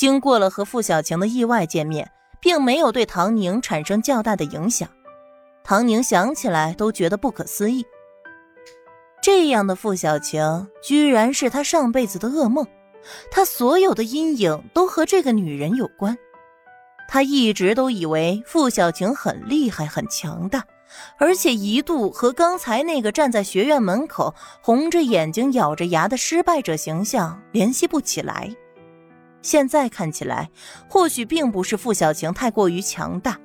经过了和傅小晴的意外见面，并没有对唐宁产生较大的影响。唐宁想起来都觉得不可思议。这样的傅小晴，居然是他上辈子的噩梦。他所有的阴影都和这个女人有关。他一直都以为傅小晴很厉害、很强大，而且一度和刚才那个站在学院门口、红着眼睛、咬着牙的失败者形象联系不起来。现在看起来，或许并不是傅小晴太过于强大，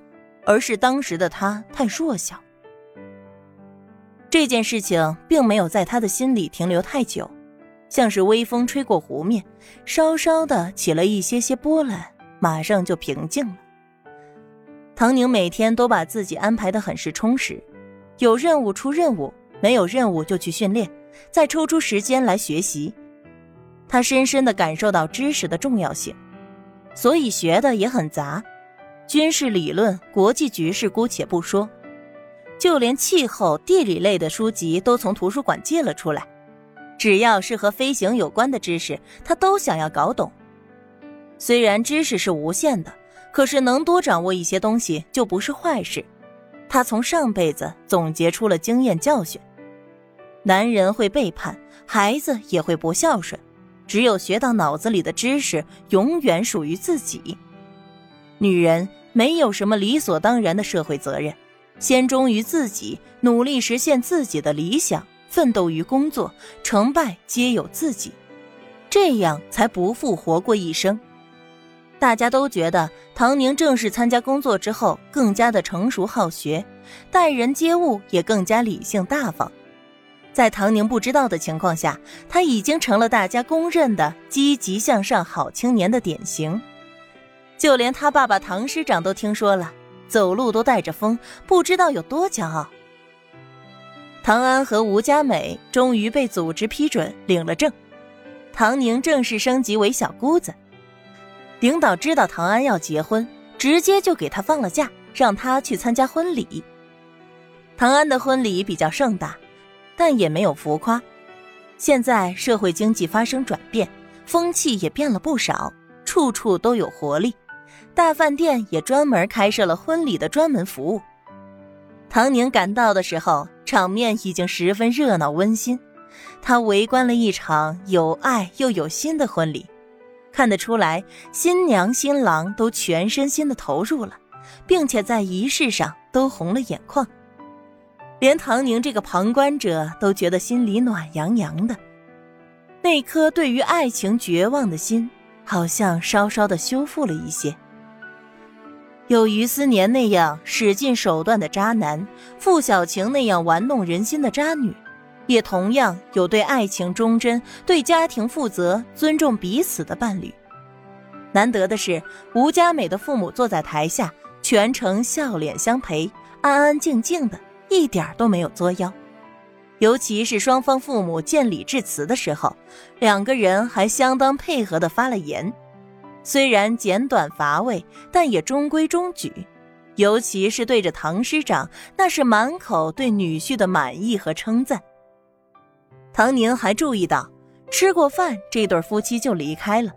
而是当时的他太弱小。这件事情并没有在他的心里停留太久。像是微风吹过湖面，稍稍的起了一些些波澜，马上就平静了。唐宁每天都把自己安排的很是充实，有任务出任务，没有任务就去训练，再抽出时间来学习。他深深的感受到知识的重要性，所以学的也很杂，军事理论、国际局势姑且不说，就连气候、地理类的书籍都从图书馆借了出来。只要是和飞行有关的知识，他都想要搞懂。虽然知识是无限的，可是能多掌握一些东西就不是坏事。他从上辈子总结出了经验教训：男人会背叛，孩子也会不孝顺，只有学到脑子里的知识，永远属于自己。女人没有什么理所当然的社会责任，先忠于自己，努力实现自己的理想。奋斗于工作，成败皆有自己，这样才不负活过一生。大家都觉得唐宁正式参加工作之后，更加的成熟好学，待人接物也更加理性大方。在唐宁不知道的情况下，他已经成了大家公认的积极向上好青年的典型。就连他爸爸唐师长都听说了，走路都带着风，不知道有多骄傲。唐安和吴佳美终于被组织批准领了证，唐宁正式升级为小姑子。领导知道唐安要结婚，直接就给他放了假，让他去参加婚礼。唐安的婚礼比较盛大，但也没有浮夸。现在社会经济发生转变，风气也变了不少，处处都有活力。大饭店也专门开设了婚礼的专门服务。唐宁赶到的时候。场面已经十分热闹温馨，他围观了一场有爱又有心的婚礼，看得出来新娘新郎都全身心的投入了，并且在仪式上都红了眼眶，连唐宁这个旁观者都觉得心里暖洋洋的，那颗对于爱情绝望的心好像稍稍的修复了一些。有于思年那样使尽手段的渣男，傅小晴那样玩弄人心的渣女，也同样有对爱情忠贞、对家庭负责、尊重彼此的伴侣。难得的是，吴佳美的父母坐在台下，全程笑脸相陪，安安静静的，一点都没有作妖。尤其是双方父母见礼致辞的时候，两个人还相当配合的发了言。虽然简短乏味，但也中规中矩。尤其是对着唐师长，那是满口对女婿的满意和称赞。唐宁还注意到，吃过饭，这对夫妻就离开了，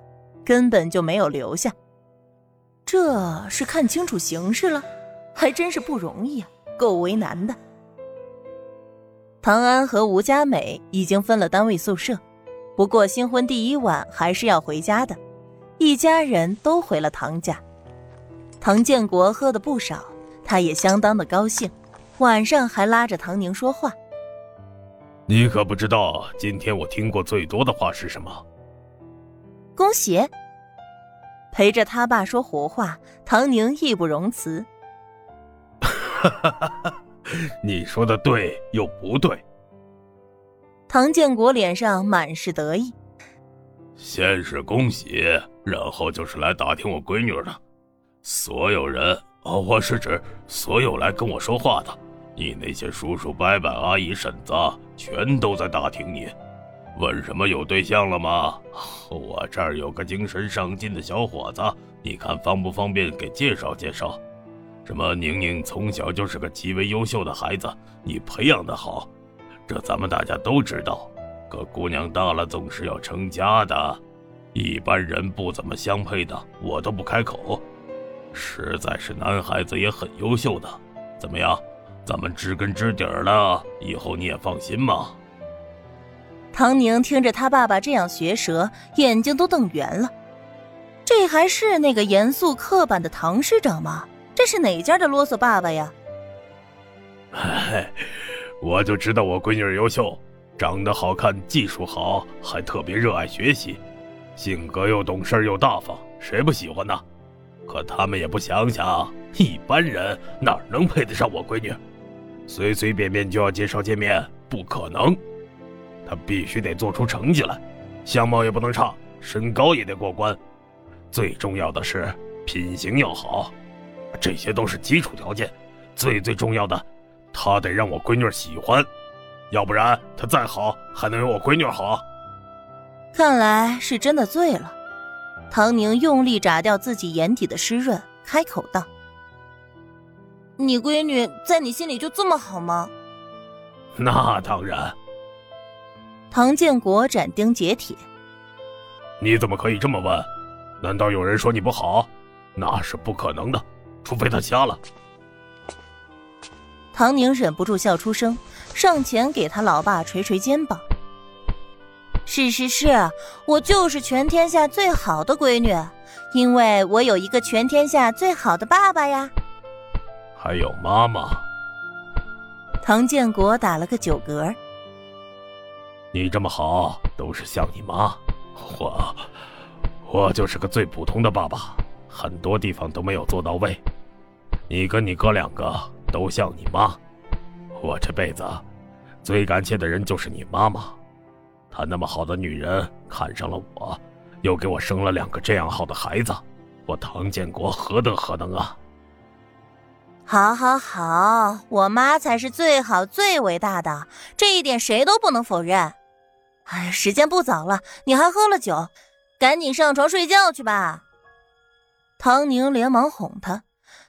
根本就没有留下。这是看清楚形势了，还真是不容易啊，够为难的。唐安和吴佳美已经分了单位宿舍，不过新婚第一晚还是要回家的。一家人都回了唐家，唐建国喝的不少，他也相当的高兴，晚上还拉着唐宁说话。你可不知道，今天我听过最多的话是什么？恭喜！陪着他爸说胡话，唐宁义不容辞。哈哈哈哈你说的对又不对。唐建国脸上满是得意。先是恭喜，然后就是来打听我闺女的。所有人，哦，我是指所有来跟我说话的，你那些叔叔伯伯、阿姨婶子，全都在打听你，问什么有对象了吗？我这儿有个精神上进的小伙子，你看方不方便给介绍介绍？什么宁宁从小就是个极为优秀的孩子，你培养的好，这咱们大家都知道。可姑娘大了总是要成家的，一般人不怎么相配的，我都不开口。实在是男孩子也很优秀的，怎么样？咱们知根知底儿了，以后你也放心嘛。唐宁听着他爸爸这样学舌，眼睛都瞪圆了。这还是那个严肃刻板的唐市长吗？这是哪家的啰嗦爸爸呀？我就知道我闺女优秀，长得好看，技术好，还特别热爱学习，性格又懂事又大方，谁不喜欢呢？可他们也不想想，一般人哪能配得上我闺女？随随便便就要介绍见面，不可能。她必须得做出成绩来，相貌也不能差，身高也得过关，最重要的是品行要好，这些都是基础条件。最最重要的，他得让我闺女喜欢，要不然他再好还能有我闺女好？看来是真的醉了。唐宁用力眨掉自己眼底的湿润，开口道：“你闺女在你心里就这么好吗？”那当然。唐建国斩钉截铁：“你怎么可以这么问？难道有人说你不好？那是不可能的，除非他瞎了。”唐宁忍不住笑出声，上前给他老爸捶捶肩膀。是是是，我就是全天下最好的闺女，因为我有一个全天下最好的爸爸呀。还有妈妈。唐建国打了个酒嗝。你这么好，都是像你妈。我，我就是个最普通的爸爸，很多地方都没有做到位。你跟你哥两个都像你妈。我这辈子最感谢的人就是你妈妈。她那么好的女人看上了我，又给我生了两个这样好的孩子，我唐建国何德何能啊！好，好，好，我妈才是最好最伟大的，这一点谁都不能否认。哎，时间不早了，你还喝了酒，赶紧上床睡觉去吧。唐宁连忙哄他，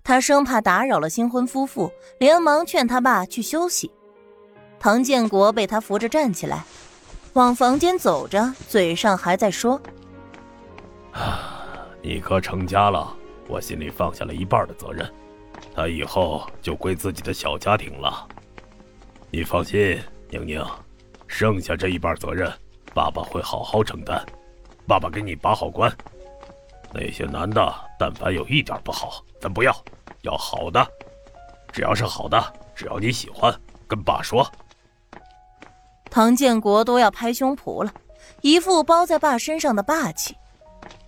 他生怕打扰了新婚夫妇，连忙劝他爸去休息。唐建国被他扶着站起来。往房间走着，嘴上还在说：“啊，你哥成家了，我心里放下了一半的责任，他以后就归自己的小家庭了。你放心，宁宁，剩下这一半责任，爸爸会好好承担。爸爸给你把好关。那些男的，但凡有一点不好，咱不要，要好的。只要是好的，只要你喜欢，跟爸说。”唐建国都要拍胸脯了，一副包在爸身上的霸气。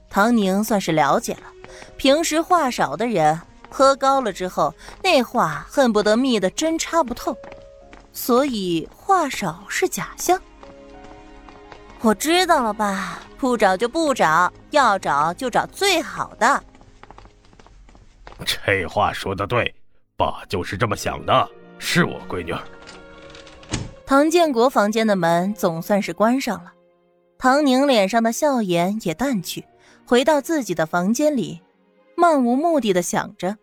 唐宁算是了解了，平时话少的人，喝高了之后，那话恨不得密的针插不透。所以话少是假象。我知道了，爸，不找就不找，要找就找最好的。这话说的对，爸就是这么想的。是我闺女。唐建国房间的门总算是关上了，唐宁脸上的笑颜也淡去，回到自己的房间里，漫无目的的想着。